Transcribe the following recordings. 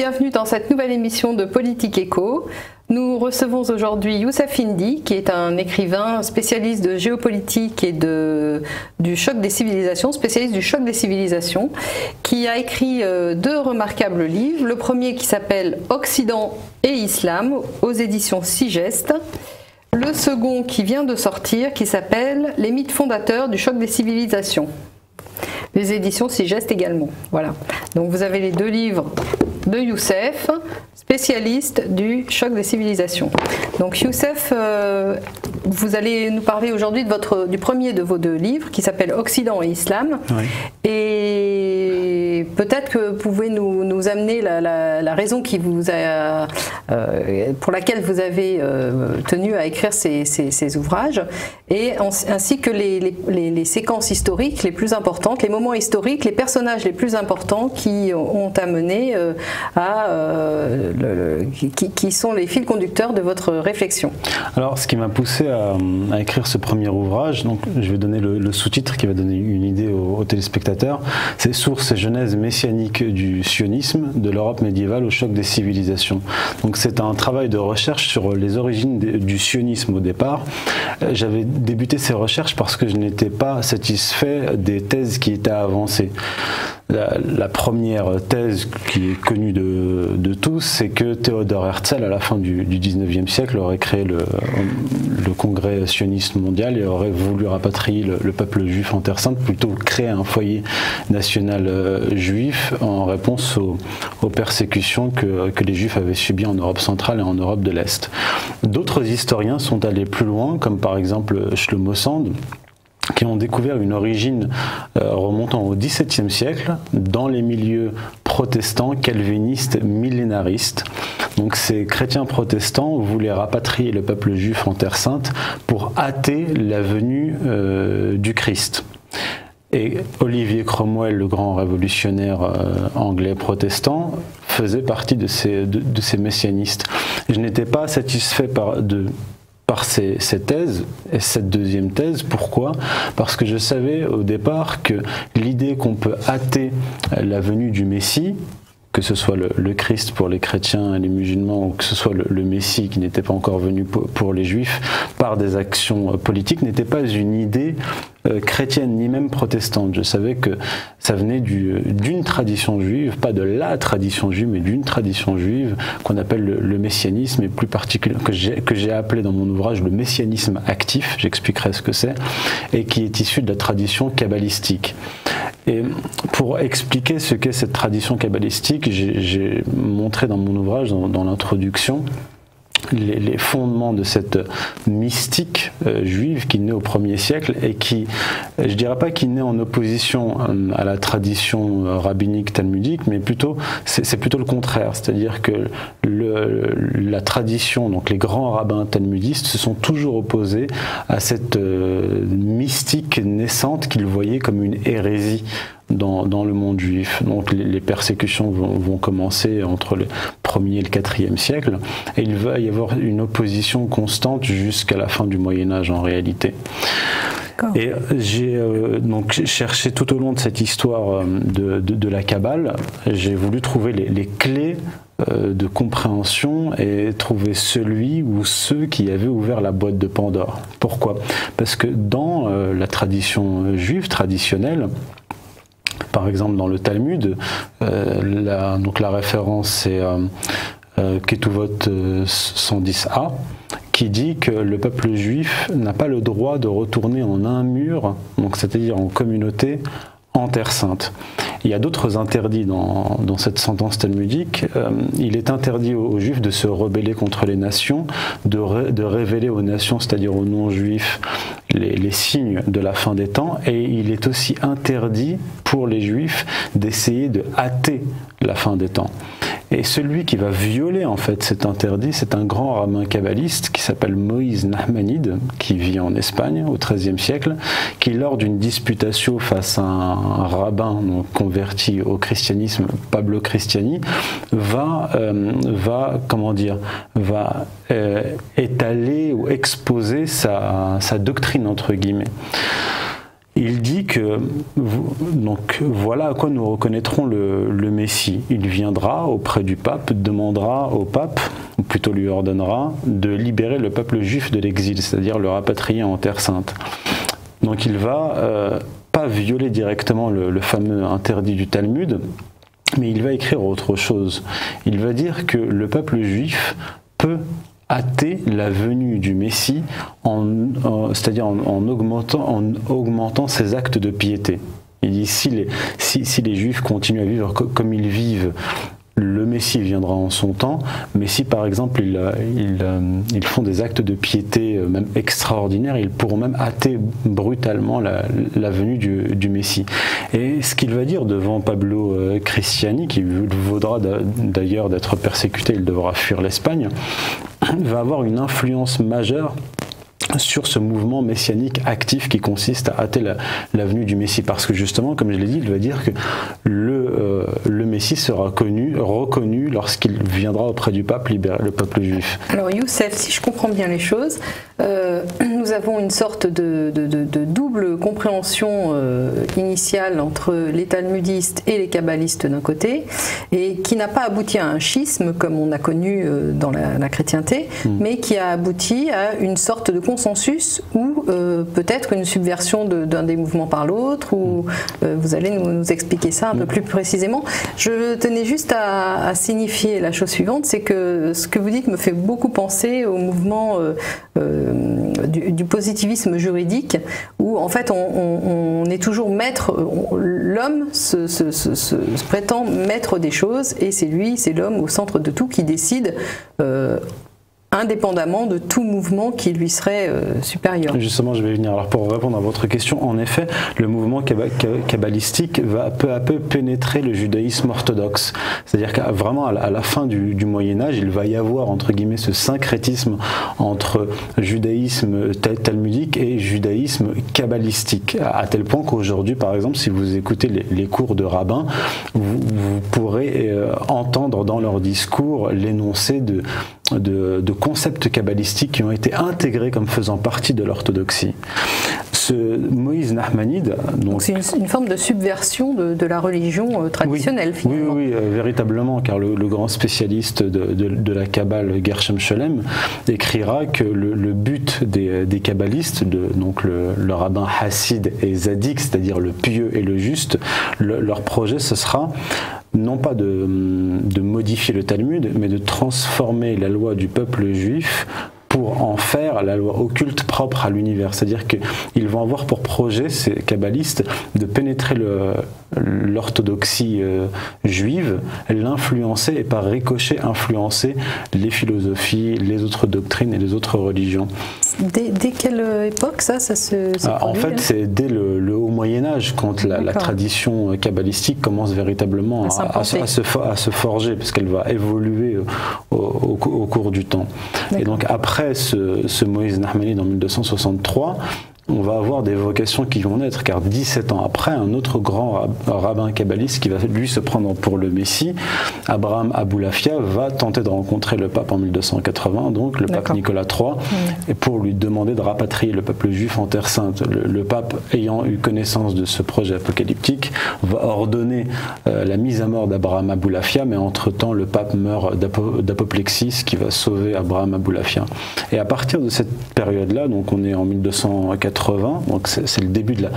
bienvenue dans cette nouvelle émission de Politique Éco. Nous recevons aujourd'hui Youssef Indy, qui est un écrivain spécialiste de géopolitique et de, du choc des civilisations, spécialiste du choc des civilisations, qui a écrit euh, deux remarquables livres. Le premier qui s'appelle Occident et Islam aux éditions Sigeste. Le second qui vient de sortir qui s'appelle Les mythes fondateurs du choc des civilisations les éditions Sigest également. Voilà. Donc vous avez les deux livres de Youssef, spécialiste du choc des civilisations. Donc Youssef, euh, vous allez nous parler aujourd'hui de votre, du premier de vos deux livres qui s'appelle Occident et Islam. Et peut-être que vous pouvez nous, nous amener la, raison qui vous a, euh, pour laquelle vous avez euh, tenu à écrire ces, ces, ouvrages, et ainsi que les, séquences historiques les plus importantes, les moments historiques, les personnages les plus importants qui ont amené à, le, qui, qui, sont les fils conducteurs de votre réflexion. Alors, ce qui m'a poussé à, écrire ce premier ouvrage, donc je vais donner le, sous-titre qui va donner une idée aux, téléspectateurs, c'est Sources et genèse messianique du sionisme, de l'Europe médiévale au choc des civilisations. Donc c'est un travail de recherche sur les origines du sionisme au départ. Euh, j'avais débuté ces recherches parce que je n'étais pas satisfait des thèses qui étaient avancées. La, première thèse qui est connue de, tous, c'est que Théodore Herzl, à la fin du, du 19e siècle, aurait créé le, congrès sioniste mondial et aurait voulu rapatrier le, peuple juif en Terre Sainte, plutôt créer un foyer national euh, juif en réponse aux, persécutions que, que, les juifs avaient subies en Europe centrale et en Europe de l'Est. D'autres historiens sont allés plus loin, comme par exemple Shlomo Sand, qui ont découvert une origine euh, remontant au XVIIe siècle dans les milieux protestants, calvinistes, millénaristes. Donc ces chrétiens protestants voulaient rapatrier le peuple juif en Terre Sainte pour hâter la venue euh, du Christ. Et Olivier Cromwell, le grand révolutionnaire euh, anglais protestant, faisait partie de ces, messianistes. Je n'étais pas satisfait de, par ces, thèses et cette deuxième thèse. Pourquoi? Parce que je savais au départ que l'idée qu'on peut hâter la venue du Messie, que ce soit le, Christ pour les chrétiens et les musulmans, ou que ce soit le, Messie qui n'était pas encore venu pour, les juifs, par des actions euh, politiques, n'était pas une idée euh, chrétienne ni même protestante. Je savais que ça venait d'une tradition juive, pas de la tradition juive, mais d'une tradition juive qu'on appelle le, messianisme, et plus particulièrement que j'ai appelé dans mon ouvrage le messianisme actif, j'expliquerai ce que c'est, et qui est issu de la tradition kabbalistique. Et pour expliquer ce qu'est cette tradition kabbalistique, j'ai montré dans mon ouvrage, dans, l'introduction, les, fondements de cette mystique euh, juive qui naît au premier siècle et qui, je dirais pas qui naît en opposition euh, à la tradition euh, rabbinique talmudique, mais plutôt c'est plutôt le contraire, c'est-à-dire que le, la tradition, donc les grands rabbins talmudistes, se sont toujours opposés à cette mystique naissante qu'ils voyaient comme une hérésie dans, dans, le monde juif. Donc les, persécutions vont, vont, commencer entre le 1er et le 4e siècle, et il va y avoir une opposition constante jusqu'à la fin du Moyen Âge en réalité. Et j'ai euh, donc cherché tout au long de cette histoire euh, de, de, de la Kabbale, j'ai voulu trouver les, les clés euh, de compréhension et trouver celui ou ceux qui avaient ouvert la boîte de Pandore. Pourquoi? Parce que dans la tradition juive traditionnelle, par exemple, dans le Talmud, euh, la, donc la référence c'est euh, euh Ketuvot 110a, euh, qui dit que le peuple juif n'a pas le droit de retourner en un mur, donc c'est-à-dire en communauté, en Terre sainte. Il y a d'autres interdits dans, cette sentence talmudique. il est interdit aux, juifs de se rebeller contre les nations, de, de révéler aux nations, c'est-à-dire aux non-juifs, les, signes de la fin des temps et il est aussi interdit pour les juifs d'essayer de hâter la fin des temps. Et celui qui va violer en fait cet interdit, c'est un grand rabbin kabbaliste qui s'appelle Moïse Nahmanide, qui vit en Espagne au XIIIe siècle, qui lors d'une disputation face à un rabbin converti au christianisme, Pablo Cristiani, va, euh, va comment dire, va euh, étaler ou exposer sa, sa doctrine entre guillemets. Il dit que voilà à quoi nous reconnaîtrons le, Messie. Il viendra auprès du pape, demandera au pape, ou plutôt lui ordonnera, de libérer le peuple juif de l'exil, c'est-à-dire le rapatrier en Terre sainte. Donc il va euh, pas violer directement le, fameux interdit du Talmud, mais il va écrire autre chose. Il va dire que le peuple juif peut hâter la venue du Messie, en, c'est-à-dire en, augmentant, en augmentant ses actes de piété. Il dit si les, si, si les Juifs continuent à vivre comme ils vivent le Messie viendra en son temps, mais si par exemple ils, euh, euh, ils, font des actes de piété euh, même extraordinaires, ils pourront même hâter brutalement la, venue du, Messie. Et ce qu'il va dire devant Pablo Cristiani, qui vaudra d'ailleurs d'être persécuté, il devra fuir l'Espagne, va avoir une influence majeure sur ce mouvement messianique actif qui consiste à hâter la, venue du Messie. Parce que justement, comme je l'ai dit, il va dire que le, euh, le Messie sera connu, reconnu lorsqu'il viendra auprès du pape libérer le peuple juif. Alors Youssef, si je comprends bien les choses, euh, nous avons une sorte de, double compréhension euh, initiale entre les talmudistes et les kabbalistes d'un côté, et qui n'a pas abouti à un schisme comme on a connu dans la, chrétienté, hmm. mais qui a abouti à une sorte de consensus ou euh, peut-être une subversion d'un des mouvements par l'autre, ou euh, vous allez nous, expliquer ça un peu plus précisément. Je tenais juste à, signifier la chose suivante, c'est que ce que vous dites me fait beaucoup penser au mouvement euh, du, positivisme juridique, où en fait on, est toujours maître, l'homme se, se, prétend maître des choses, et c'est lui, c'est l'homme au centre de tout qui décide indépendamment de tout mouvement qui lui serait euh, supérieur. Justement, je vais venir. Alors pour répondre à votre question, en effet, le mouvement kabbalistique va peu à peu pénétrer le judaïsme orthodoxe. C'est-à-dire qu'à vraiment à la, fin du, Moyen Âge, il va y avoir entre guillemets ce syncrétisme entre judaïsme talmudique et judaïsme kabbalistique, à, tel point qu'aujourd'hui, par exemple, si vous écoutez les, cours de rabbins, vous, pourrez euh, entendre dans leur discours l'énoncé de de, concepts kabbalistiques qui ont été intégrés comme faisant partie de l'orthodoxie. Ce Moïse Nahmanide. Donc, c'est une, forme de subversion de, la religion euh, traditionnelle, oui, finalement. Oui, oui euh, véritablement, car le, grand spécialiste de, la Kabbale, Gershom Scholem, écrira que le, but des, des, kabbalistes, donc le, rabbin Hassid et Zadik, c'est-à-dire le pieux et le juste, leur projet, ce sera non pas de, de, modifier le Talmud, mais de transformer la loi du peuple juif pour en faire la loi occulte propre à l'univers. C'est-à-dire qu'ils vont avoir pour projet, ces kabbalistes, de pénétrer l'orthodoxie euh, juive, l'influencer et par ricochet influencer les philosophies, les autres doctrines et les autres religions. Dès, quelle époque ça, ça se, ah, En fait, c'est dès le, haut Moyen Âge, quand la, tradition kabbalistique commence véritablement à, se, à se, forger, parce qu'elle va évoluer au, au, cours du temps. Et donc après après ce, Moïse Nahmanide en 1263, on va avoir des vocations qui vont naître, car 17 ans après, un autre grand rabbin kabbaliste qui va lui se prendre pour le Messie, Abraham Aboulafia, va tenter de rencontrer le pape en 1280, donc le pape Nicolas III, et pour lui demander de rapatrier le peuple juif en Terre Sainte. Le, pape, ayant eu connaissance de ce projet apocalyptique, va ordonner euh, la mise à mort d'Abraham Aboulafia, mais entre-temps, le pape meurt d'apoplexie, ce qui va sauver Abraham Aboulafia. Et à partir de cette période-là, donc on est en 1280, donc c'est le début de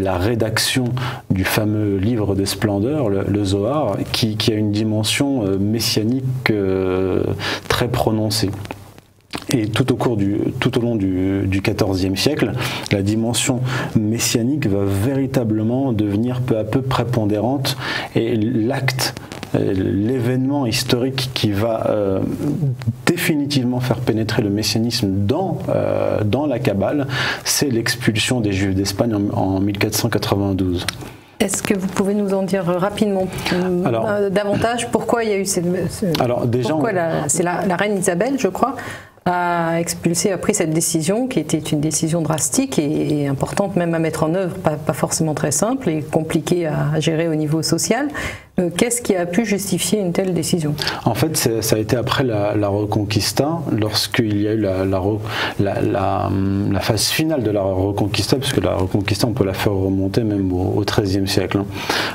la, rédaction du fameux livre des splendeurs, le, Zohar, qui, a une dimension euh, messianique euh, très prononcée. Et tout au, cours du, long du XIVe siècle, la dimension messianique va véritablement devenir peu à peu prépondérante et l'acte l'événement historique qui va euh, définitivement faire pénétrer le messianisme dans, euh, dans la Kabbale, c'est l'expulsion des Juifs d'Espagne en, 1492. Est-ce que vous pouvez nous en dire rapidement davantage pourquoi il y a eu cette. alors déjà, c'est la, la, reine Isabelle, je crois, a expulsé, a pris cette décision qui était une décision drastique et, importante même à mettre en œuvre, pas, pas, forcément très simple et compliquée à gérer au niveau social. Euh, qu'est-ce qui a pu justifier une telle décision? En fait, ça a été après la, Reconquista, lorsqu'il y a eu la, la, phase finale de la Reconquista, puisque la Reconquista, on peut la faire remonter même au XIIIe siècle. Hein.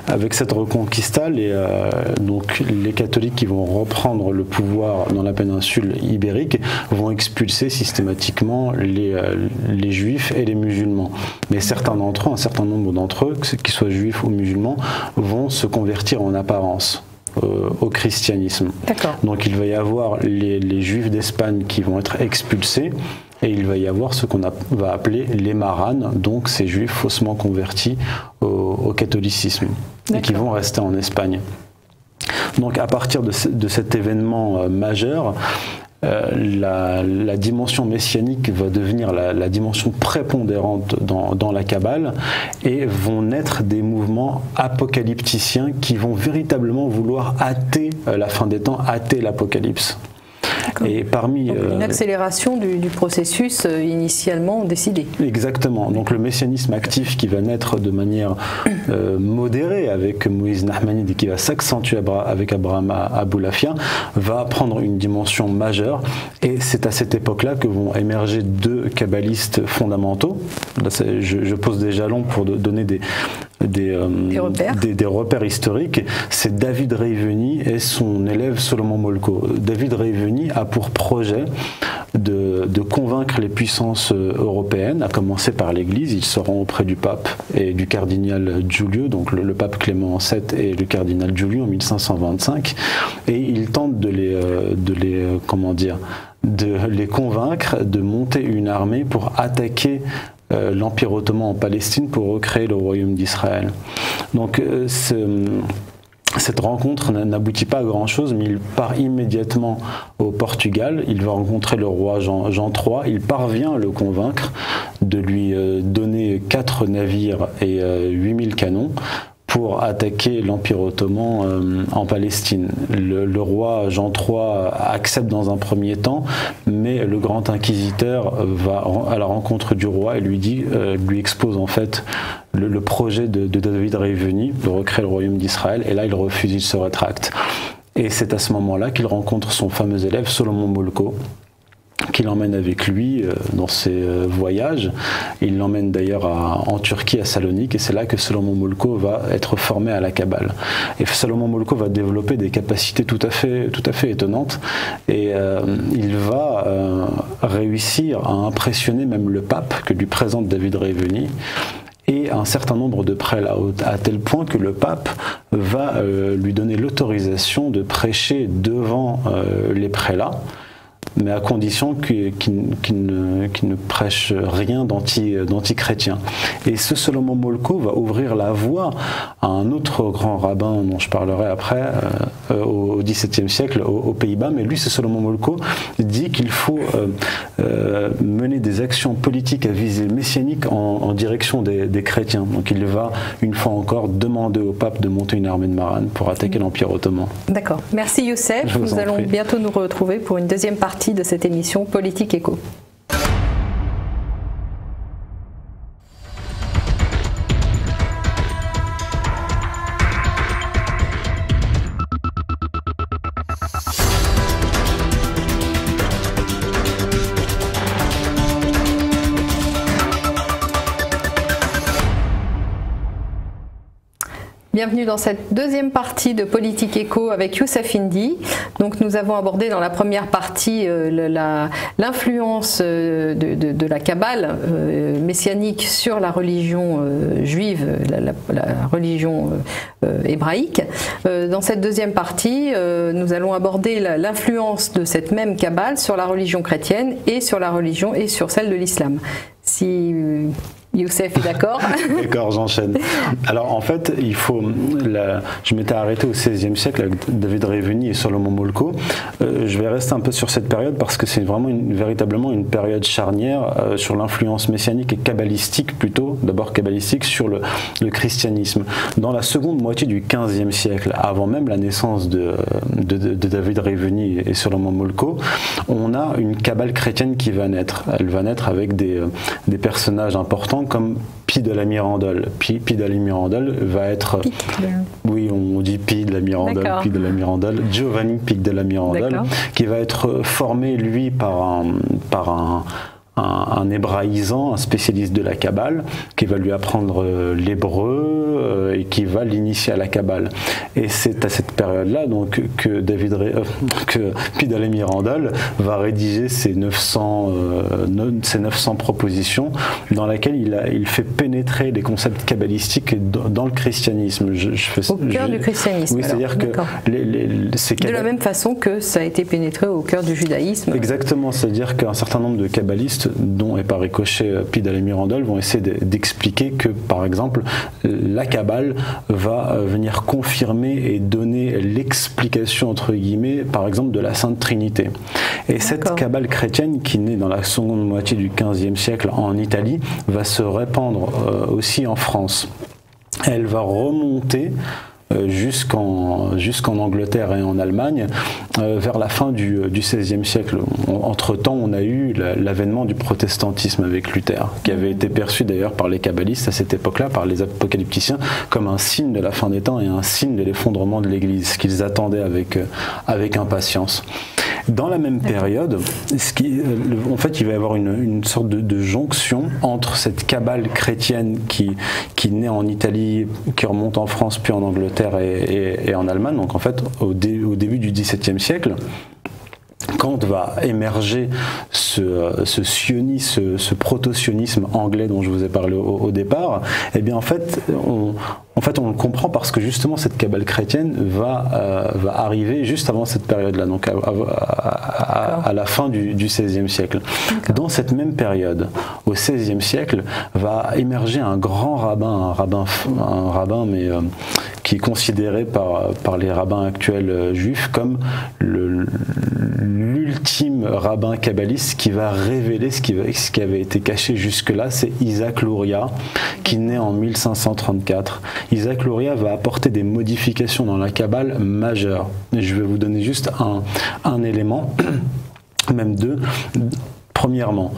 Avec cette Reconquista, les, euh, donc, les catholiques qui vont reprendre le pouvoir dans la péninsule ibérique vont expulser systématiquement les, euh, les juifs et les musulmans. Mais certains d'entre eux, un certain nombre d'entre eux, qu'ils soient juifs ou musulmans, vont se convertir en apparence. Euh, au christianisme. Donc il va y avoir les, juifs d'Espagne qui vont être expulsés et il va y avoir ce qu'on va appeler les maranes, donc ces juifs faussement convertis au, catholicisme et qui vont rester en Espagne. Donc à partir de, cet événement euh, majeur, euh, la, dimension messianique va devenir la, dimension prépondérante dans, la Kabbale et vont naître des mouvements apocalypticiens qui vont véritablement vouloir hâter euh, la fin des temps, hâter l'apocalypse. Et parmi une euh, accélération du, processus euh, initialement décidé. Exactement. Donc le messianisme actif qui va naître de manière euh, modérée avec Moïse Nahmanide et qui va s'accentuer avec Abraham Aboulafia va prendre une dimension majeure. Et c'est à cette époque-là que vont émerger deux kabbalistes fondamentaux. je, pose des jalons pour donner des, des, des, repères. historiques, c'est David Reiveni et son élève Solomon Molko. David Reiveni a pour projet de, convaincre les puissances euh, européennes, à commencer par l'Église. Ils seront auprès du pape et du cardinal Giulio, donc le, pape Clément VII et le cardinal Giulio en 1525, et ils tentent de les, euh, euh, de les convaincre de monter une armée pour attaquer l'Empire ottoman en Palestine pour recréer le royaume d'Israël. Donc cette rencontre n'aboutit pas à grand-chose, mais il part immédiatement au Portugal. Il va rencontrer le roi Jean, Jean III. Il parvient à le convaincre de lui euh, donner quatre navires et 8000 euh, canons pour attaquer l'Empire ottoman euh, en Palestine. Le, roi Jean III accepte dans un premier temps, mais le grand inquisiteur va à la rencontre du roi et lui lui expose en fait le, projet de, David Reiveni de recréer le royaume d'Israël, et là il refuse, il se rétracte. Et c'est à ce moment-là qu'il rencontre son fameux élève Solomon Molko, qu'il emmène avec lui euh, dans ses euh, voyages. Il l'emmène d'ailleurs en Turquie, à Salonique, et c'est là que Solomon Molko va être formé à la Kabbale. Et Solomon Molko va développer des capacités tout à fait, tout à fait étonnantes, et euh, il va réussir à impressionner même le pape que lui présente David Reiveni et un certain nombre de prélats, à tel point que le pape va lui donner l'autorisation de prêcher devant les prélats mais à condition qu'il ne, prêche rien d'anti-chrétien. Et ce Solomon Molko va ouvrir la voie à un autre grand rabbin dont je parlerai après, euh, au XVIIe siècle, aux, Pays-Bas, mais lui, ce Solomon Molko, dit qu'il faut euh, euh, mener des actions politiques à visée messianique en, direction des, des, chrétiens. Donc il va, une fois encore, demander au pape de monter une armée de marane pour attaquer l'Empire ottoman. D'accord. Merci Youssef. Nous allons bientôt nous retrouver pour une deuxième partie de cette émission Politique Éco. Bienvenue dans cette deuxième partie de Politique Éco avec Youssef Indy. Donc nous avons abordé dans la première partie euh, l'influence euh, de, la Kabbale euh, messianique sur la religion juive, la, religion hébraïque. Dans cette deuxième partie, nous allons aborder l'influence de cette même Kabbale sur la religion chrétienne et sur la religion et sur celle de l'islam. Si Youssef est d'accord D'accord, j'enchaîne. Alors en fait, il faut. je m'étais arrêté au XVIe siècle avec David Reveni et Solomon Molko. Euh, je vais rester un peu sur cette période parce que c'est vraiment une, véritablement une période charnière euh, sur l'influence messianique et kabbalistique plutôt, d'abord kabbalistique, sur le, christianisme. Dans la seconde moitié du XVe siècle, avant même la naissance de, de, David Reveni et Solomon Molko, on a une kabbale chrétienne qui va naître. Elle va naître avec des, des personnages importants comme Pi de la Mirandole. Pi, de la Mirandole va être. Oui, on dit Pi de la Mirandole, Pi de la Mirandole. Giovanni Pic de la Mirandole, qui va être formé, lui, par un, par un un, hébraïsant, un spécialiste de la Kabbale, qui va lui apprendre euh, l'hébreu euh, et qui va l'initier à la Kabbale. Et c'est à cette période-là donc que David euh, que Pidalemi Randall va rédiger ses 900, ses 900 propositions dans laquelle il, a, il fait pénétrer les concepts kabbalistiques dans, le christianisme. Je, fais, au cœur du christianisme. Oui, c'est-à-dire que les, les, de la même façon que ça a été pénétré au cœur du judaïsme. Exactement, c'est-à-dire qu'un certain nombre de kabbalistes dont et par ricochet euh, Pidal et Mirandol, vont essayer d'expliquer que, par exemple, la Kabbale va euh, venir confirmer et donner l'explication, entre guillemets, par exemple, de la Sainte Trinité. Et cette Kabbale chrétienne, qui naît dans la seconde moitié du XVe siècle en Italie, va se répandre euh, aussi en France. Elle va remonter euh, jusqu'en jusqu'en Angleterre et en Allemagne euh, vers la fin du, XVIe siècle. Entre-temps, on a eu l'avènement du protestantisme avec Luther, qui avait été perçu d'ailleurs par les kabbalistes à cette époque-là, par les apocalypticiens, comme un signe de la fin des temps et un signe de l'effondrement de l'Église, qu'ils attendaient avec, euh, avec impatience. Dans la même période, ce qui, en fait, il va y avoir une, une sorte de, de, jonction entre cette cabale chrétienne qui, qui naît en Italie, qui remonte en France, puis en Angleterre et, et, en Allemagne, donc en fait au, au début du XVIIe siècle, Kant va émerger ce, ce sionisme, ce, proto-sionisme anglais dont je vous ai parlé au, départ, eh bien en fait, on, en fait, on le comprend parce que justement cette cabale chrétienne va, euh, va arriver juste avant cette période-là, donc à, la fin du, XVIe siècle. Dans cette même période, au XVIe siècle, va émerger un grand rabbin, un rabbin, un rabbin mais euh, qui est considéré par, par les rabbins actuels euh, juifs comme l'ultime rabbin kabbaliste qui va révéler ce qui, avait été caché jusque-là, c'est Isaac Luria, qui naît en 1534. Isaac Luria va apporter des modifications dans la Kabbale majeures. je vais vous donner juste un élément, même deux. Premièrement,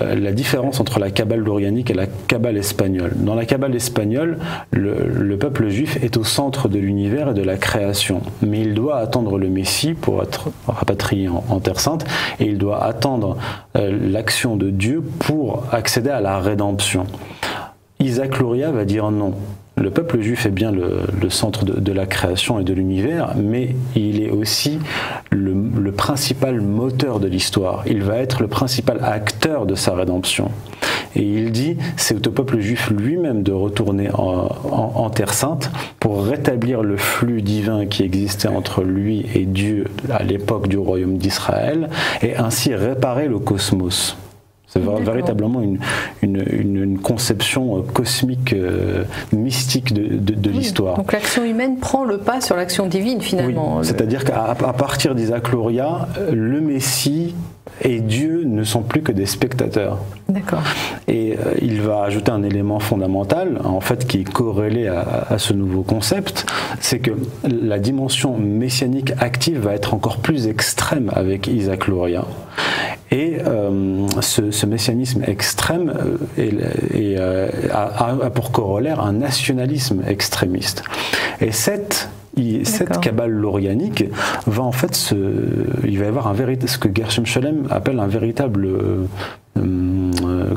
euh, la différence entre la Kabbale lorianique et la Kabbale espagnole. Dans la Kabbale espagnole, le, peuple juif est au centre de l'univers et de la création, mais il doit attendre le Messie pour être rapatrié en, Terre Sainte, et il doit attendre euh, l'action de Dieu pour accéder à la rédemption. Isaac Luria va dire non. Le peuple juif est bien le, centre de, la création et de l'univers, mais il est aussi le, principal moteur de l'histoire. Il va être le principal acteur de sa rédemption. Et il dit, c'est au peuple juif lui-même de retourner en, Terre Sainte pour rétablir le flux divin qui existait entre lui et Dieu à l'époque du royaume d'Israël, et ainsi réparer le cosmos. C'est véritablement une, une, conception euh, cosmique, euh, mystique de, l'histoire. Donc l'action humaine prend le pas sur l'action divine finalement. C'est-à-dire qu'à partir d'Isaac Luria, le Messie et Dieu ne sont plus que des spectateurs. D'accord. Et euh, il va ajouter un élément fondamental, en fait, qui est corrélé à, ce nouveau concept, c'est que la dimension messianique active va être encore plus extrême avec Isaac Luria. Et euh, ce, messianisme extrême euh, a, pour corollaire un nationalisme extrémiste. Et cette cette cabale lorianique va en fait se, il va y avoir un véritable, ce que Gershom Scholem appelle un véritable euh, euh,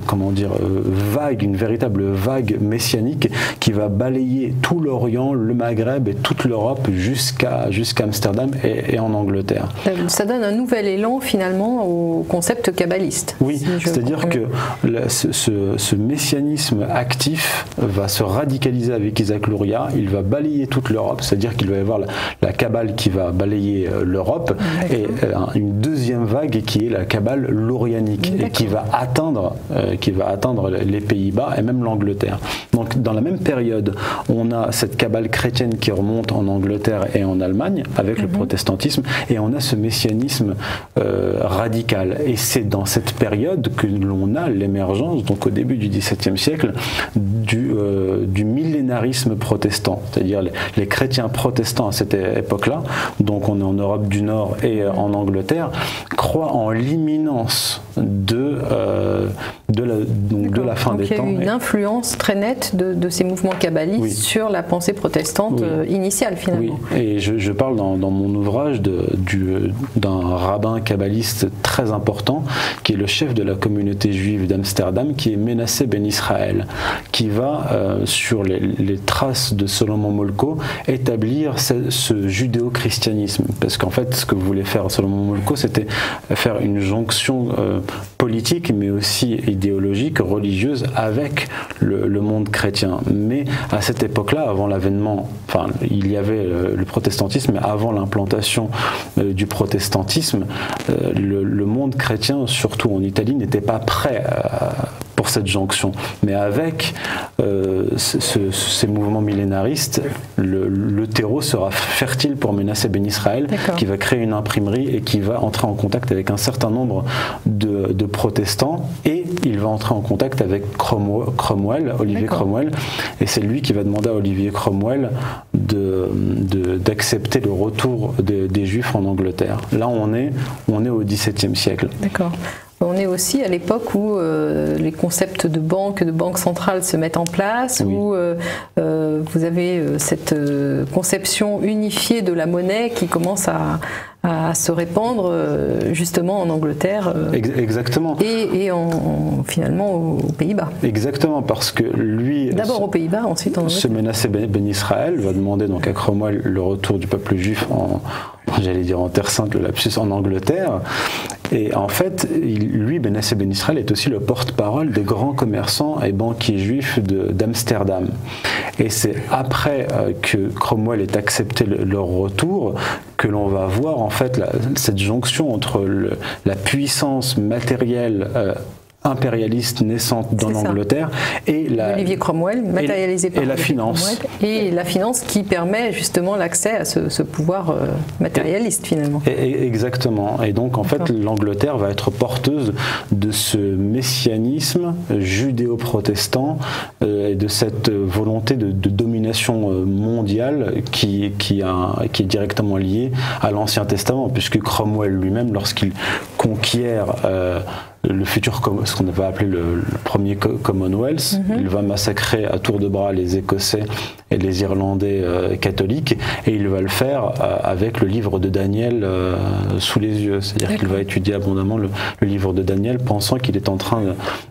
comment dire, euh, vague, une véritable vague messianique qui va balayer tout l'Orient, le Maghreb et toute l'Europe jusqu'à jusqu'à Amsterdam et, en Angleterre. Ça donne un nouvel élan finalement au concept kabbaliste. Oui, c'est-à-dire que ce, messianisme actif va se radicaliser avec Isaac Luria, il va balayer toute l'Europe, c'est-à-dire qu'il va y avoir la, la Kabbale qui va balayer l'Europe et une deuxième vague qui est la Kabbale lorianique et qui va atteindre, euh, qui va atteindre les Pays-Bas et même l'Angleterre. Donc dans la même période, on a cette cabale chrétienne qui remonte en Angleterre et en Allemagne avec le mhm. protestantisme et on a ce messianisme euh, radical. Et c'est dans cette période que l'on a l'émergence, donc au début du XVIIe siècle, du, euh, du millénarisme protestant, c'est-à-dire les, les, chrétiens protestants à cette époque-là, donc on est en Europe du Nord et en Angleterre, croient en l'imminence de euh, de la, donc de la fin donc des il y a temps. eu une influence très nette de, de ces mouvements kabbalistes Oui. sur la pensée protestante Oui. euh, initiale Oui, finalement. et je, je parle dans, dans mon ouvrage du- d'un rabbin kabbaliste très important, qui est le chef de la communauté juive d'Amsterdam, qui est Menassé Ben Israël, qui va, euh, sur les, les traces de Solomon Molko, établir ce, ce judéo-christianisme. Parce qu'en fait, ce que voulait faire Solomon Molko, c'était faire une jonction euh, politique, mais aussi idéologique, religieuse, avec le, monde chrétien. Mais à cette époque-là, avant l'avènement, enfin, il y avait euh, le protestantisme, mais avant l'implantation euh, du protestantisme, euh, le, monde chrétien, surtout en Italie, n'était pas prêt pour cette jonction. Mais avec euh, ce- ce- ces mouvements millénaristes, le, le terreau sera fertile pour Menace Ben Israël, qui va créer une imprimerie et qui va entrer en contact avec un certain nombre de, de protestants et il va entrer en contact avec Cromwell, Cromwell, Olivier. Cromwell, et c'est lui qui va demander à Olivier Cromwell de- de- d'accepter le retour des- des Juifs en Angleterre. Là, on est, on est au XVIIe siècle. D'accord. On est aussi à l'époque où euh, les concepts de banque, de banque centrale se mettent en place, Oui. où euh, euh, vous avez cette conception unifiée de la monnaie qui commence à, à se répandre justement en Angleterre Ex- Exactement. et, et en, en- finalement aux, Pays-Bas. Exactement, parce que lui. D'abord aux Pays-Bas, ensuite en Se Angleterre. menacer Ben Ben Israël va demander donc à Cromwell le retour du peuple juif en, j'allais dire en Terre Sainte, le lapsus en Angleterre. Et en fait, lui, Benassé Ben est aussi le porte-parole des grands commerçants et banquiers juifs d'Amsterdam. Et c'est après euh, que Cromwell ait accepté le- leur retour que l'on va voir en fait cette jonction entre la puissance matérielle euh, impérialiste naissante dans l'Angleterre et la, Olivier Cromwell, matérialisé et par la finance. Cromwell, et la finance qui permet justement l'accès à ce, ce pouvoir euh, matérialiste finalement. Et- et- Exactement. Et donc, en fait, l'Angleterre va être porteuse de ce messianisme judéo-protestant euh, et de cette volonté de, de domination euh, mondiale qui, qui, a- qui est directement liée à l'Ancien Testament, puisque Cromwell lui-même, lorsqu'il conquiert euh, le futur, ce qu'on va appeler le, le premier co- Commonwealth, il va massacrer à tour de bras les Écossais et les Irlandais euh, catholiques, et il va le faire euh, avec le livre de Daniel euh, sous les yeux. C'est-à-dire qu'il va étudier abondamment le, le livre de Daniel, pensant qu'il est en train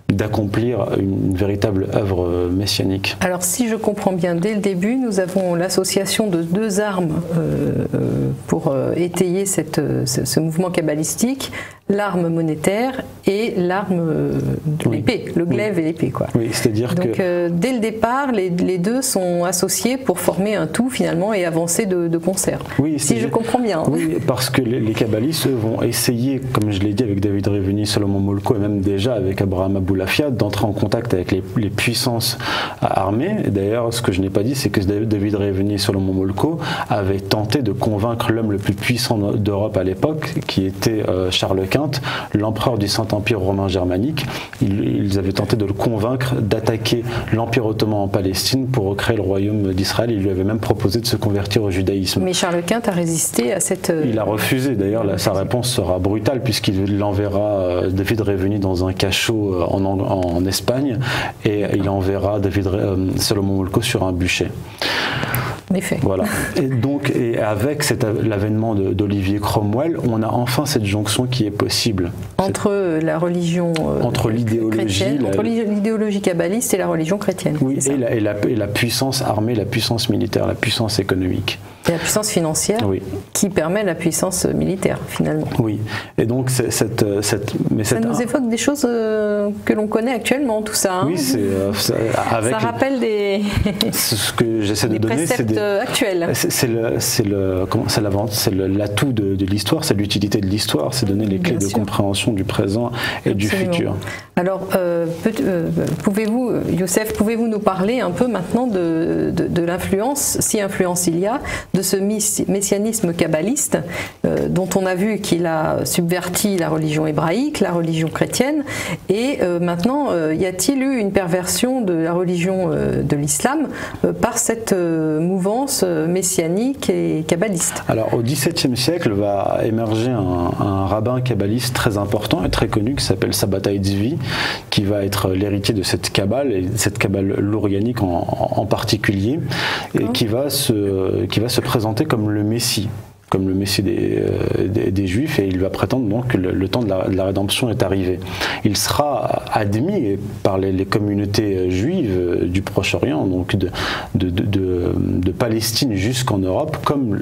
d'accomplir une, une véritable œuvre messianique. Alors si je comprends bien, dès le début, nous avons l'association de deux armes pour étayer cette, ce, ce mouvement kabbalistique, l'arme monétaire et l'arme euh, de Oui. l'épée, le glaive et l'épée. quoi. Oui, c'est-à-dire Donc que euh, dès le départ, les, les deux sont associés pour former un tout finalement et avancer de, de concert. Oui, si je comprends bien. Oui, parce que les, les kabbalistes eux, vont essayer, comme je l'ai dit avec David Reveni, Solomon Molko et même déjà avec Abraham Aboulafia, d'entrer en contact avec les, les puissances armées. Et D'ailleurs, ce que je n'ai pas dit, c'est que David Reveni et Solomon Molko avaient tenté de convaincre l'homme le plus puissant d'Europe à l'époque, qui était euh, Charles Quint, l'empereur du Saint-Empire romain germanique. Ils, ils avaient tenté de le convaincre d'attaquer l'Empire ottoman en Palestine pour recréer le royaume d'Israël. Ils lui avaient même proposé de se convertir au judaïsme. Mais Charles Quint a résisté à cette. euh, Il a refusé. D'ailleurs, sa réponse sera brutale puisqu'il l'enverra euh, David Revenu dans un cachot euh, en, en Espagne et il enverra David Solomon Molko sur un bûcher. En effet. Voilà. Et donc, et avec cet av- l'avènement de- d'Olivier Cromwell, on a enfin cette jonction qui est possible. Entre la religion euh, Entre l'idéologie, la- entre l'idéologie kabbaliste et la religion chrétienne. Oui, et la, et, la, et la puissance armée, la puissance militaire, la puissance économique. Et la puissance financière Oui. qui permet la puissance militaire finalement. Oui. Et donc, c'est- cette, euh, cette, mais Ça cette- nous évoque des choses euh, que l'on connaît actuellement, tout ça. hein. Oui, c'est euh, avec ça rappelle des, ce que j'essaie de des donner, c'est des, actuels. C'est c'est le, c'est le, comment, c'est l'atout de, de l'histoire, c'est l'utilité de l'histoire, c'est donner les Bien clés de sûr. compréhension du présent et du Absolument. futur. Alors, euh, euh, pouvez-vous, euh, Youssef, pouvez-vous nous parler un peu maintenant de, de- de l'influence, si influence il y a, de ce messianisme kabbaliste, euh, dont on a vu qu'il a subverti la religion hébraïque, la religion chrétienne, et euh, maintenant, y a-t-il eu une perversion de la religion de l'islam par cette mouvance messianique et kabbaliste. Alors, au XVIIe siècle va émerger un, rabbin kabbaliste très important et très connu qui s'appelle Sabbatai Tzvi, qui va être l'héritier de cette kabbale, et cette kabbale lourianique en, en particulier, et qui va, se, qui va se présenter comme le Messie comme le Messie euh, des, des, Juifs, et il va prétendre donc que le, temps de la, rédemption est arrivé. Il sera admis par les, communautés juives du Proche-Orient, donc de, de, de, Palestine jusqu'en Europe, comme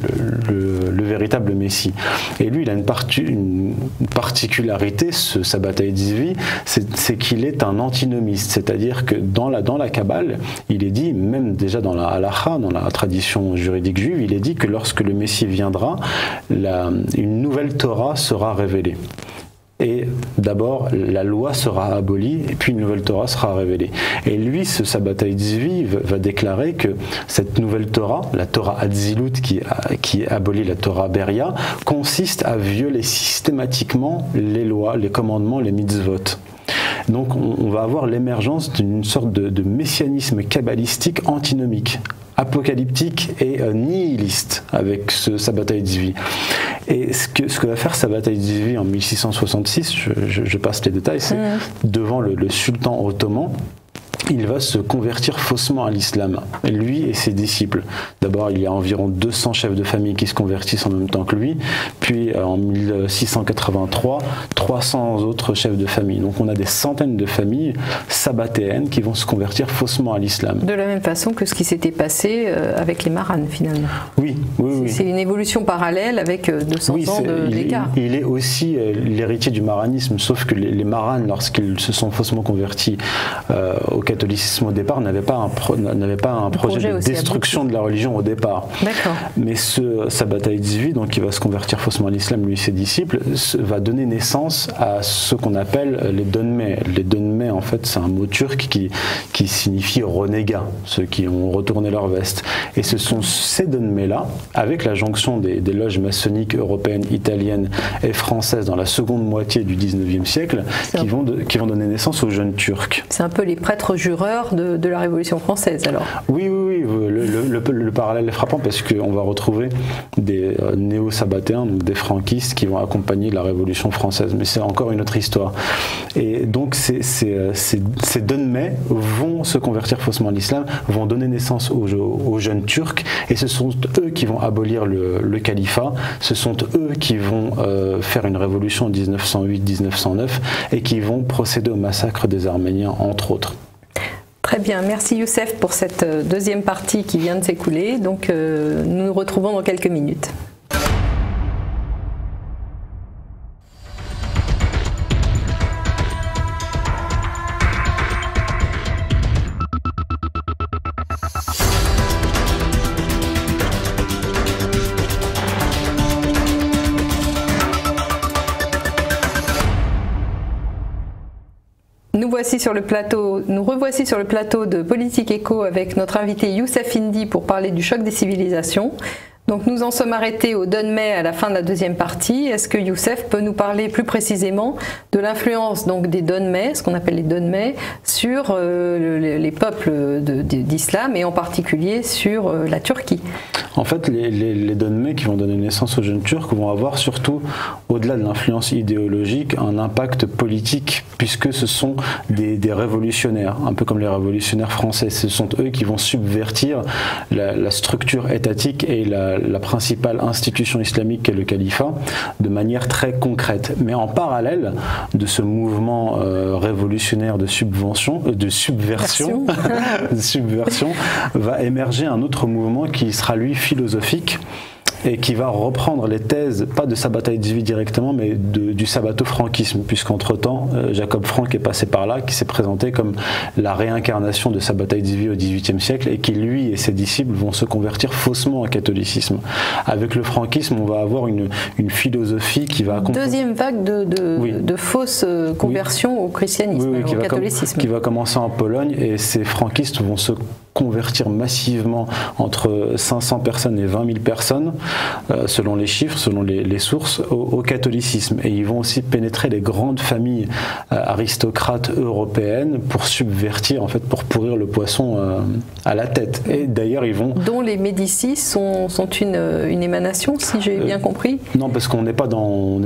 le, véritable Messie. Et lui, il a une, une particularité, ce Sabbatai Tzvi, c'est qu'il est un antinomiste, c'est-à-dire que dans la, dans la Kabbale, il est dit, même déjà dans la halacha, dans la tradition juridique juive, il est dit que lorsque le Messie viendra, une nouvelle Torah sera révélée. Et d'abord, la loi sera abolie, et puis une nouvelle Torah sera révélée. Et lui, ce Sabbatai Tzvi, va déclarer que cette nouvelle Torah, la Torah Adzilut, qui, qui abolit la Torah Beria, consiste à violer systématiquement les lois, les commandements, les mitzvot. Donc on, va avoir l'émergence d'une sorte de messianisme kabbalistique antinomique apocalyptique et euh, nihiliste avec ce, sa bataille de Et ce que, ce que va faire sa bataille de en 1666, je, passe les détails, c'est mmh. devant le, sultan ottoman, il va se convertir faussement à l'islam, lui et ses disciples. D'abord, il y a environ 200 chefs de famille qui se convertissent en même temps que lui, puis euh, en 1683, 300 autres chefs de famille. Donc on a des centaines de familles sabbatéennes qui vont se convertir faussement à l'islam. De la même façon que ce qui s'était passé euh, avec les maranes finalement. Oui, oui, oui. C'est une évolution parallèle avec 200 euh, ans d'écart. Il, il, est aussi l'héritier du maranisme, sauf que les, maranes, lorsqu'ils se sont faussement convertis au catholicisme au départ n'avait pas un, n'avait pas un projet, de destruction de la religion au départ. Mais ce, sa bataille de donc qui va se convertir faussement à l'islam, lui et ses disciples, va donner naissance à ce qu'on appelle les donmés. Les donmés, en fait, c'est un mot turc qui, qui signifie renégat, ceux qui ont retourné leur veste. Et ce sont ces donmés-là, avec la jonction des, des, loges maçonniques européennes, italiennes et françaises dans la seconde moitié du 19e siècle, qui vont, qui vont donner naissance aux jeunes turcs. C'est un peu les prêtres jureur de, la Révolution française alors. Oui, oui, oui. Le, parallèle est frappant parce qu'on va retrouver des euh, néo-sabbatéens, donc des franquistes qui vont accompagner la Révolution française. Mais c'est encore une autre histoire. Et donc ces, ces, euh, vont se convertir faussement à l'islam, vont donner naissance aux, aux, jeunes turcs et ce sont eux qui vont abolir le, califat, ce sont eux qui vont euh, faire une révolution en 1908-1909 et qui vont procéder au massacre des Arméniens, entre autres. Très bien, merci Youssef pour cette euh, deuxième partie qui vient de s'écouler. Donc euh, nous nous retrouvons dans quelques minutes. Nous revoici sur le plateau de Politique Éco avec notre invité Youssef Indy pour parler du choc des civilisations. Donc nous en sommes arrêtés au Donmei à la fin de la deuxième partie. Est-ce que Youssef peut nous parler plus précisément de l'influence donc des Donmei, ce qu'on appelle les Donmei, sur euh, les peuples d'islam et en particulier sur euh, la Turquie? En fait, les, les, qui vont donner naissance aux jeunes Turcs vont avoir surtout, au-delà de l'influence idéologique, un impact politique puisque ce sont des, révolutionnaires, un peu comme les révolutionnaires français. Ce sont eux qui vont subvertir la structure étatique et la, la principale institution islamique qu'est le califat de manière très concrète. Mais en parallèle de ce mouvement euh, révolutionnaire de subvention, euh, de subversion, de subversion, va émerger un autre mouvement qui sera lui philosophique et qui va reprendre les thèses, pas de sa bataille de vie directement, mais du sabbato-franquisme, puisqu'entre-temps, euh, Jacob Frank est passé par là, qui s'est présenté comme la réincarnation de sa bataille de vie au XVIIIe siècle, et qui, lui et ses disciples, vont se convertir faussement au catholicisme. Avec le franquisme, on va avoir une, une philosophie qui va. Deuxième vague de, de, de fausses conversions au christianisme, au qui catholicisme. qui va commencer en Pologne, et ces franquistes vont se convertir massivement entre 500 personnes et 20 000 personnes, euh, selon les chiffres, selon les, sources, au, catholicisme. Et ils vont aussi pénétrer les grandes familles euh, aristocrates européennes pour subvertir, en fait, pour pourrir le poisson euh, à la tête. Et d'ailleurs, ils vont... Dont les Médicis sont, sont une, une émanation, si j'ai bien compris Non, parce qu'on n'est pas dans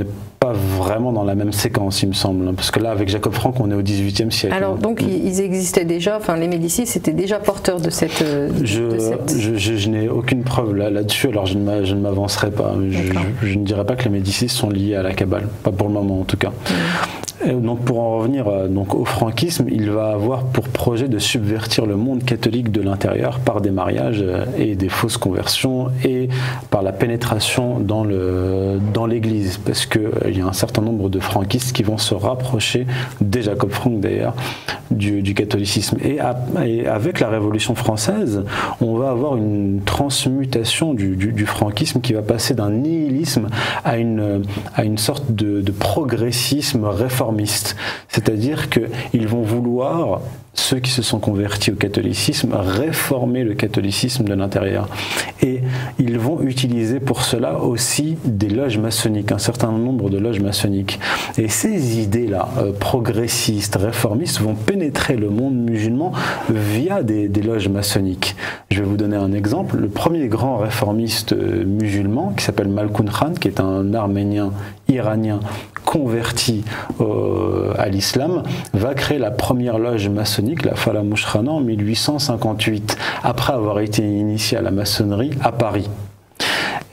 vraiment dans la même séquence, il me semble. Parce que là, avec Jacob Frank, on est au XVIIIe siècle. Alors, donc, ils existaient déjà, enfin, les Médicis étaient déjà porteurs de cette. Euh, je, je, n'ai aucune preuve là-dessus, alors je ne m'avancerai pas. Je, je, ne dirais pas que les Médicis sont liés à la Kabbale, pas pour le moment en tout cas. Mmh donc pour en revenir euh, donc au franquisme, il va avoir pour projet de subvertir le monde catholique de l'intérieur par des mariages euh, et des fausses conversions et par la pénétration dans le dans l'Église, parce que euh, il y a un certain nombre de franquistes qui vont se rapprocher, dès Jacob Frank d'ailleurs, du, du, catholicisme. Et, avec la Révolution française, on va avoir une transmutation du, du, franquisme qui va passer d'un nihilisme à une à une sorte de, de progressisme c'est-à-dire qu'ils vont vouloir ceux qui se sont convertis au catholicisme réformer le catholicisme de l'intérieur. Et ils vont utiliser pour cela aussi des loges maçonniques, un certain nombre de loges maçonniques. Et ces idées-là, euh, progressistes, réformistes, vont pénétrer le monde musulman via des, loges maçonniques. Je vais vous donner un exemple. Le premier grand réformiste euh, musulman, qui s'appelle Malkoun Khan, qui est un arménien iranien converti euh, à l'islam, va créer la première loge maçonnique, la Fala Mushrana, en 1858, après avoir été initié à la maçonnerie à Paris.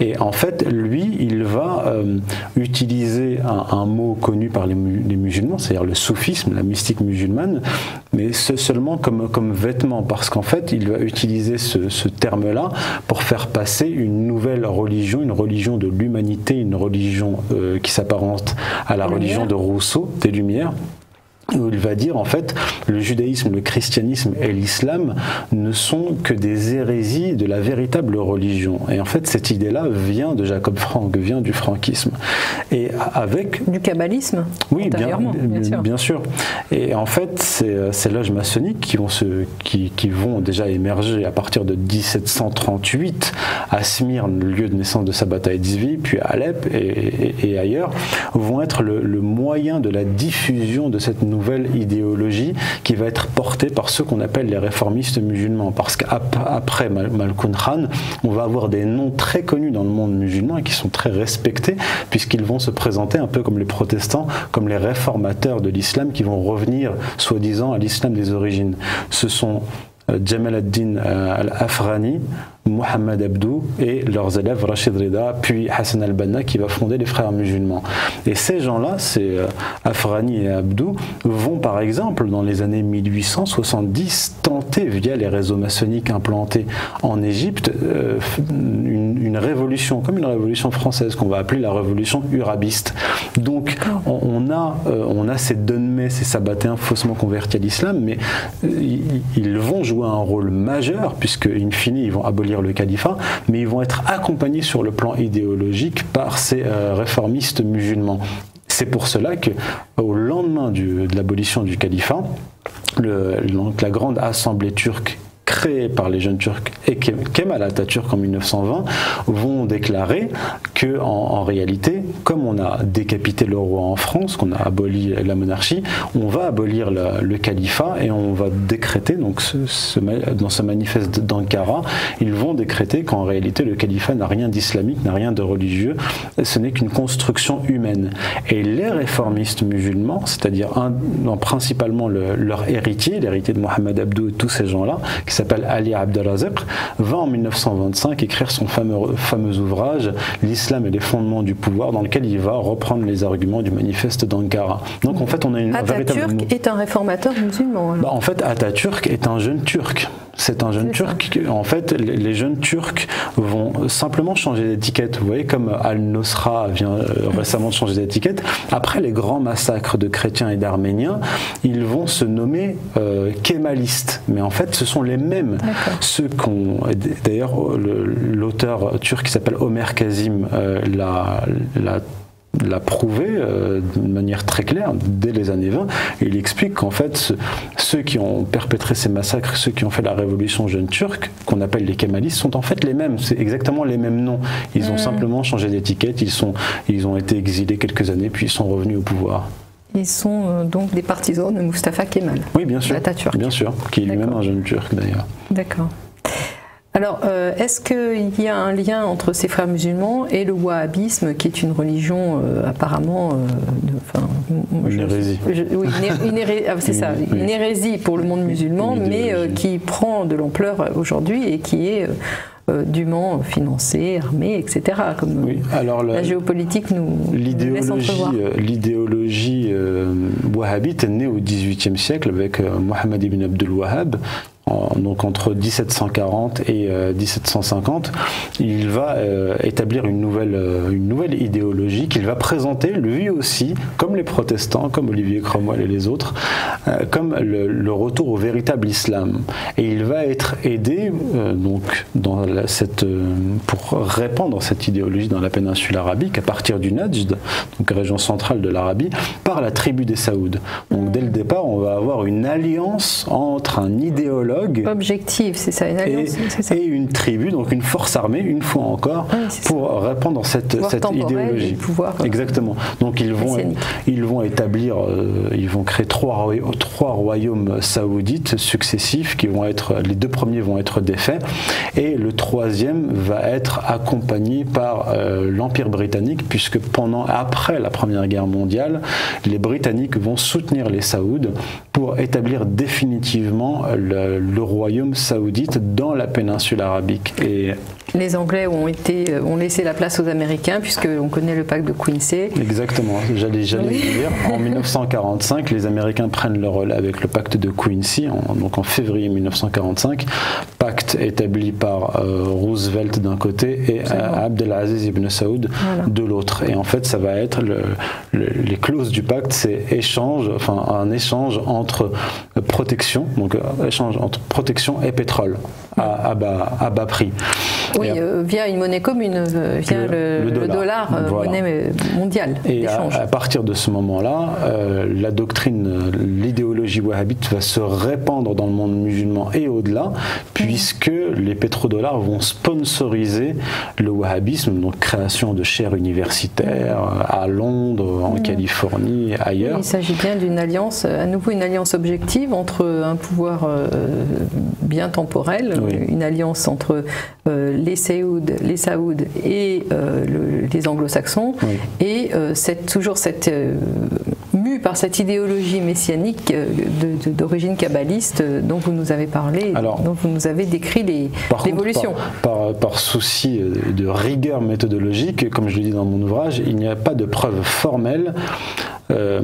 Et en fait, lui, il va euh, utiliser un, mot connu par les, musulmans, c'est-à-dire le soufisme, la mystique musulmane, mais seulement comme, comme vêtement, parce qu'en fait, il va utiliser ce, terme-là pour faire passer une nouvelle religion, une religion de l'humanité, une religion euh, qui s'apparente à la religion de Rousseau, des Lumières où il va dire en fait le judaïsme, le christianisme et l'islam ne sont que des hérésies de la véritable religion. Et en fait cette idée-là vient de Jacob Frank, vient du franquisme. Et avec du kabbalisme. Oui, bien, bien, sûr. Et en fait ces, ces loges maçonniques qui vont se, qui, qui, vont déjà émerger à partir de 1738 à Smyrne, le lieu de naissance de Sabbatai Tzvi, puis à Alep et, et, ailleurs, vont être le, le moyen de la diffusion de cette nouvelle idéologie qui va être portée par ceux qu'on appelle les réformistes musulmans. Parce qu'après Malkoun Khan, on va avoir des noms très connus dans le monde musulman et qui sont très respectés, puisqu'ils vont se présenter un peu comme les protestants, comme les réformateurs de l'islam qui vont revenir, soi-disant, à l'islam des origines. Ce sont euh, Jamal ad-Din euh, al-Afrani, Mohamed Abdou et leurs élèves Rachid Rida, puis Hassan al-Banna qui va fonder les frères musulmans. Et ces gens-là, ces euh, Afrani et Abdou, vont par exemple dans les années 1870 tenter via les réseaux maçonniques implantés en Égypte euh, une, révolution, comme une révolution française qu'on va appeler la révolution urabiste. Donc on, a, euh, on a ces Donmets, ces Sabbatéens faussement convertis à l'islam, mais ils vont jouer un rôle majeur puisque in fine ils vont abolir le califat, mais ils vont être accompagnés sur le plan idéologique par ces euh, réformistes musulmans. C'est pour cela que, au lendemain de l'abolition du califat, la grande assemblée turque créés par les jeunes Turcs et Kemal Atatürk en 1920 vont déclarer que en, réalité, comme on a décapité le roi en France, qu'on a aboli la monarchie, on va abolir le, califat et on va décréter, donc dans ce manifeste d'Ankara, ils vont décréter qu'en réalité le califat n'a rien d'islamique, n'a rien de religieux, ce n'est qu'une construction humaine. Et les réformistes musulmans, c'est-à-dire principalement leur héritier, l'héritier de Mohamed Abdou et tous ces gens-là, qui s'appelle Ali Abdelazek, va en 1925 écrire son fameux, fameux ouvrage L'islam et les fondements du pouvoir, dans lequel il va reprendre les arguments du manifeste d'Ankara. Donc en fait, on a une Atatürk est un réformateur musulman. Bah, en fait, Atatürk est un jeune turc. C'est un jeune turc. En fait, les jeunes turcs vont simplement changer d'étiquette. Vous voyez, comme Al-Nosra vient euh, récemment de changer d'étiquette. Après les grands massacres de chrétiens et d'arméniens, ils vont se nommer euh, kémalistes. Mais en fait, ce sont les mêmes. Ceux qu'on. D'ailleurs, l'auteur turc qui s'appelle Omer Kazim euh, l'a l'a prouvé euh, d'une manière très claire dès les années 20. il explique qu'en fait, ceux qui ont perpétré ces massacres, ceux qui ont fait la révolution jeune turque, qu'on appelle les kémalistes, sont en fait les mêmes. C'est exactement les mêmes noms. Ils ont mm. simplement changé d'étiquette. Ils, sont, ils ont été exilés quelques années, puis ils sont revenus au pouvoir. Ils sont euh, donc des partisans de Mustafa Kemal. Oui, bien sûr. Bien sûr, qui est lui-même un jeune turc d'ailleurs. D'accord. Alors, euh, est-ce qu'il y a un lien entre ces frères musulmans et le wahhabisme, qui est une religion euh, apparemment. une hérésie. oui, une, hérésie, ah, c'est ça, une hérésie pour le monde musulman, mais qui prend de l'ampleur aujourd'hui et qui est euh, dûment financé, armé, etc. Comme oui, alors la, géopolitique nous, l'idéologie, euh, L'idéologie euh, wahhabite est née au XVIIIe siècle avec Mohammed ibn Abdul Wahhab donc entre 1740 et 1750, euh, il va euh, établir une nouvelle, euh, une nouvelle idéologie qu'il va présenter lui aussi, comme les protestants, comme Olivier Cromwell et les autres, comme le, retour au véritable islam. Et il va être aidé donc, dans cette, pour répandre cette idéologie dans la péninsule arabique à partir du Najd, donc région centrale de l'Arabie, par la tribu des Saouds. Donc dès le départ, on va avoir une alliance entre un idéologue Objectif, c'est ça, une alliance. Et, une tribu, donc une force armée, une fois encore, pour répandre cette, cette idéologie. Pouvoir, euh, Exactement. Donc ils vont, ils vont établir, euh, ils vont créer trois, trois royaumes saoudites successifs qui vont être, les deux premiers vont être défaits et le troisième va être accompagné par euh, l'Empire britannique puisque pendant, après la Première Guerre mondiale, les Britanniques vont soutenir les Saouds pour établir définitivement le, le royaume saoudite dans la péninsule arabique. Et les Anglais ont, été, euh, ont laissé la place aux Américains, puisqu'on connaît le pacte de Quincy. Exactement, j'allais j'allais dire. En 1945, les Américains prennent le relais avec le pacte de Quincy, donc en février 1945, pacte établi par euh, Roosevelt d'un côté et euh, Abdelaziz ibn Saoud de l'autre. Et en fait, ça va être le, les clauses du pacte, c'est échange, enfin un échange entre protection, donc échange entre protection et pétrole à, bas, à bas prix. Oui, euh, via une monnaie commune, euh, via le, dollar, euh, monnaie mondiale. Et à, à, partir de ce moment-là, la doctrine, l'idéologie wahhabite va se répandre dans le monde musulman et au-delà, puisque les pétrodollars vont sponsoriser le wahhabisme, donc création de chaires universitaires à Londres, en Californie, ailleurs. il s'agit bien d'une alliance, à nouveau une alliance objective entre un pouvoir bien temporel, une alliance entre les Saouds, les Saouds et euh, les Anglo-Saxons, et euh, toujours cette euh, mue par cette idéologie messianique d'origine kabbaliste dont vous nous avez parlé, dont vous nous avez décrit l'évolution. Par, par, souci de rigueur méthodologique, comme je le dis dans mon ouvrage, il n'y a pas de preuve formelle euh,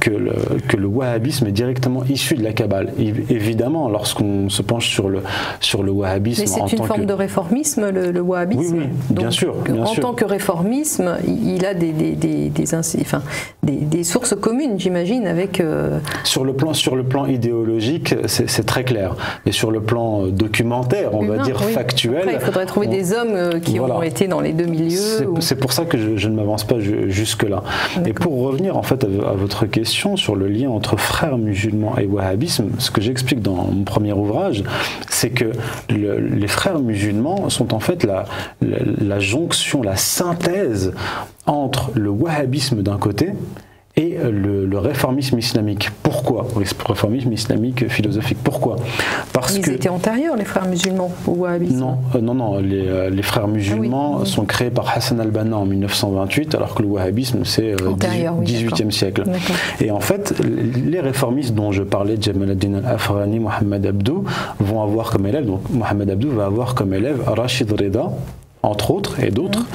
que, le, que le wahhabisme est directement issu de la Kabbale. Évidemment, lorsqu'on se penche sur le, sur le wahhabisme. Mais c'est une forme de réformisme, le, wahhabisme Oui, bien sûr. en tant que réformisme, il a des, des, des, des, enfin, des sources communes, j'imagine, avec. Euh, sur, le plan, sur le plan idéologique, c'est très clair. Mais sur le plan euh, documentaire, on va dire factuel. il faudrait trouver des hommes qui ont été dans les deux milieux. C'est pour ça que je, je ne m'avance pas jusque-là. Et pour revenir en fait à, votre question sur le lien entre frères musulmans et wahhabisme, ce que j'explique dans mon premier ouvrage, c'est que les frères musulmans sont en fait la, la jonction, la synthèse entre le wahhabisme d'un côté et le, réformisme islamique. Pourquoi Le réformisme islamique philosophique. Pourquoi? Parce Ils que étaient antérieurs, les frères musulmans, au wahhabisme Non, euh, non, non. Les, euh, les frères musulmans ah sont créés par Hassan al-Banna en 1928, alors que le wahhabisme, c'est euh, 18e siècle. Et en fait, les réformistes dont je parlais, Jamal ad-Din al-Afrani, Mohamed Abdou, vont avoir comme élève, donc Mohamed Abdou va avoir comme élève Rachid Reda, entre autres, et d'autres,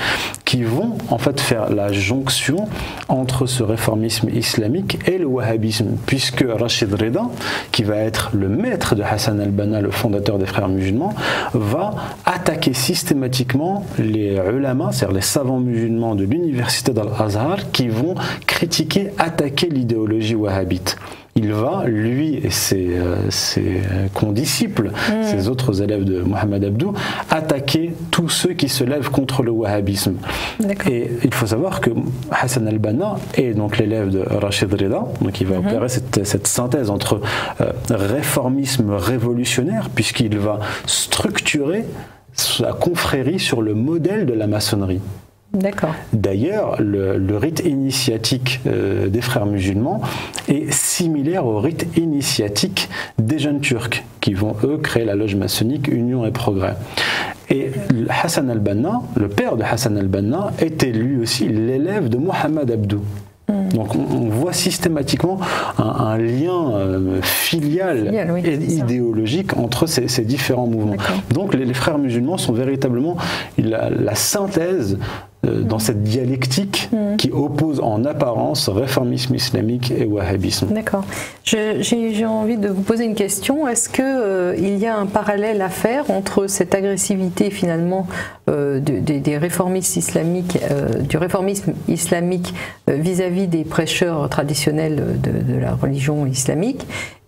qui vont en fait faire la jonction entre ce réformisme islamique et le wahhabisme, puisque Rachid Reda, qui va être le maître de Hassan al-Banna, le fondateur des frères musulmans, va attaquer systématiquement les ulama, c'est-à-dire les savants musulmans de l'université d'Al-Azhar, qui vont critiquer, attaquer l'idéologie wahhabite. Il va, lui et ses, ses condisciples, mm. ses autres élèves de Mohamed Abdou, attaquer tous ceux qui se lèvent contre le wahhabisme. Et il faut savoir que Hassan al-Banna est donc l'élève de Rachid Rida, donc il va mm-hmm. opérer cette, cette, synthèse entre réformisme révolutionnaire, puisqu'il va structurer sa confrérie sur le modèle de la maçonnerie. D'accord. D'ailleurs, le, rite initiatique euh, des frères musulmans est similaire au rite initiatique des jeunes turcs, qui vont eux créer la loge maçonnique Union et Progrès. Et Hassan al-Banna, le père de Hassan al-Banna, était lui aussi l'élève de Mohamed Abdou. Hmm. Donc on, voit systématiquement un, lien euh, filial, et idéologique entre ces, différents mouvements. Donc les, frères musulmans sont véritablement la synthèse dans cette dialectique mm. qui oppose en apparence réformisme islamique et wahhabisme. D'accord. J'ai envie de vous poser une question. Est-ce qu'il euh, il y a un parallèle à faire entre cette agressivité finalement euh, des réformistes islamiques, du réformisme islamique vis-à-vis des prêcheurs traditionnels de, de la religion islamique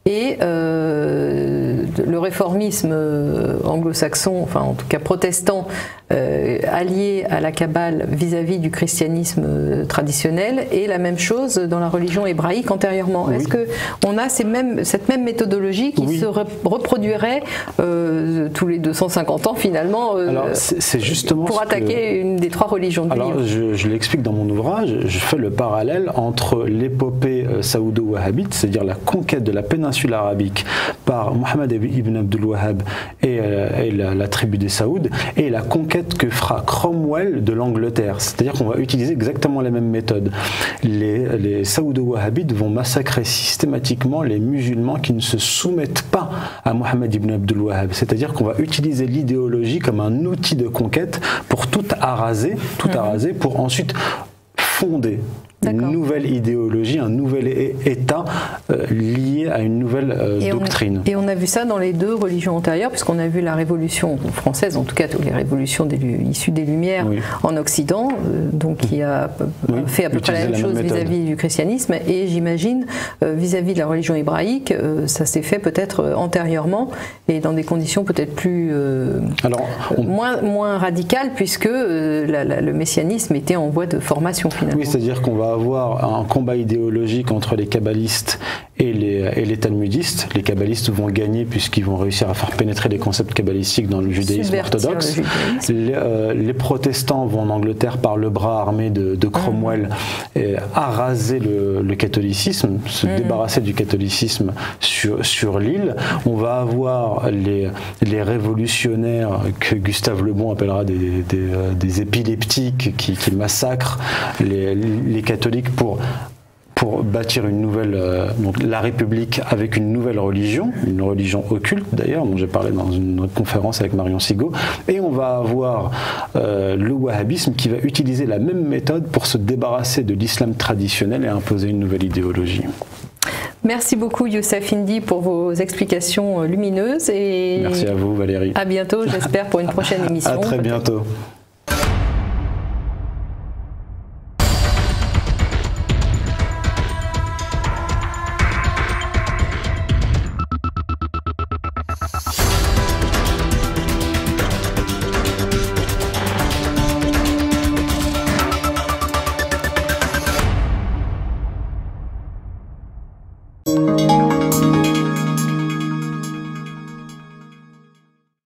et euh, le réformisme euh, anglo-saxon, enfin en tout cas protestant, euh, allié à la Kabbale vis-à-vis du christianisme traditionnel, et la même chose dans la religion hébraïque antérieurement. Est-ce que on a ces mêmes, cette même méthodologie qui se reproduirait tous les 250 ans finalement justement pour attaquer une des trois religions du Alors, Je, je l'explique dans mon ouvrage, je fais le parallèle entre l'épopée saoudo-wahhabite, c'est-à-dire la conquête de la péninsule arabique par Mohamed ibn Abdul Wahhab et, euh, la, tribu des Saouds et la conquête que fera Cromwell de l'Angleterre. C'est-à-dire qu'on va utiliser exactement les mêmes méthodes. Les, les Saoudo-Wahhabites vont massacrer systématiquement les musulmans qui ne se soumettent pas à Mohamed ibn Abdul Wahhab. C'est-à-dire qu'on va utiliser l'idéologie comme un outil de conquête pour tout araser, tout mhm. araser pour ensuite fonder une nouvelle idéologie, un nouvel État euh, lié à une nouvelle euh, doctrine. et on a vu ça dans les deux religions antérieures, puisqu'on a vu la Révolution française, en tout cas les révolutions issues des Lumières en Occident, euh, donc qui a fait à peu près la même chose vis-à-vis du christianisme, et j'imagine vis-à-vis de la religion hébraïque, ça s'est fait peut-être antérieurement et dans des conditions peut-être plus Alors, moins, moins radicales, puisque le messianisme était en voie de formation finalement. Oui, c'est-à-dire qu'on va avoir un combat idéologique entre les kabbalistes et les, et les talmudistes. Les kabbalistes vont gagner puisqu'ils vont réussir à faire pénétrer les concepts kabbalistiques dans le judaïsme orthodoxe. Euh, les, protestants vont en Angleterre par le bras armé de, Cromwell mmh. et araser le, le catholicisme, se mmh. débarrasser du catholicisme sur, sur l'île. On va avoir les, les révolutionnaires que Gustave Le Bon appellera des, des, euh, des épileptiques qui, qui massacrent les, les catholiques catholique pour pour bâtir une nouvelle, euh, donc la République avec une nouvelle religion, une religion occulte d'ailleurs, dont j'ai parlé dans une conférence avec Marion Sigaud, et on va avoir euh, le wahhabisme qui va utiliser la même méthode pour se débarrasser de l'islam traditionnel et imposer une nouvelle idéologie. Merci beaucoup Youssef Indy pour vos explications lumineuses et merci à vous Valérie. À bientôt, j'espère pour une prochaine émission. à très bientôt.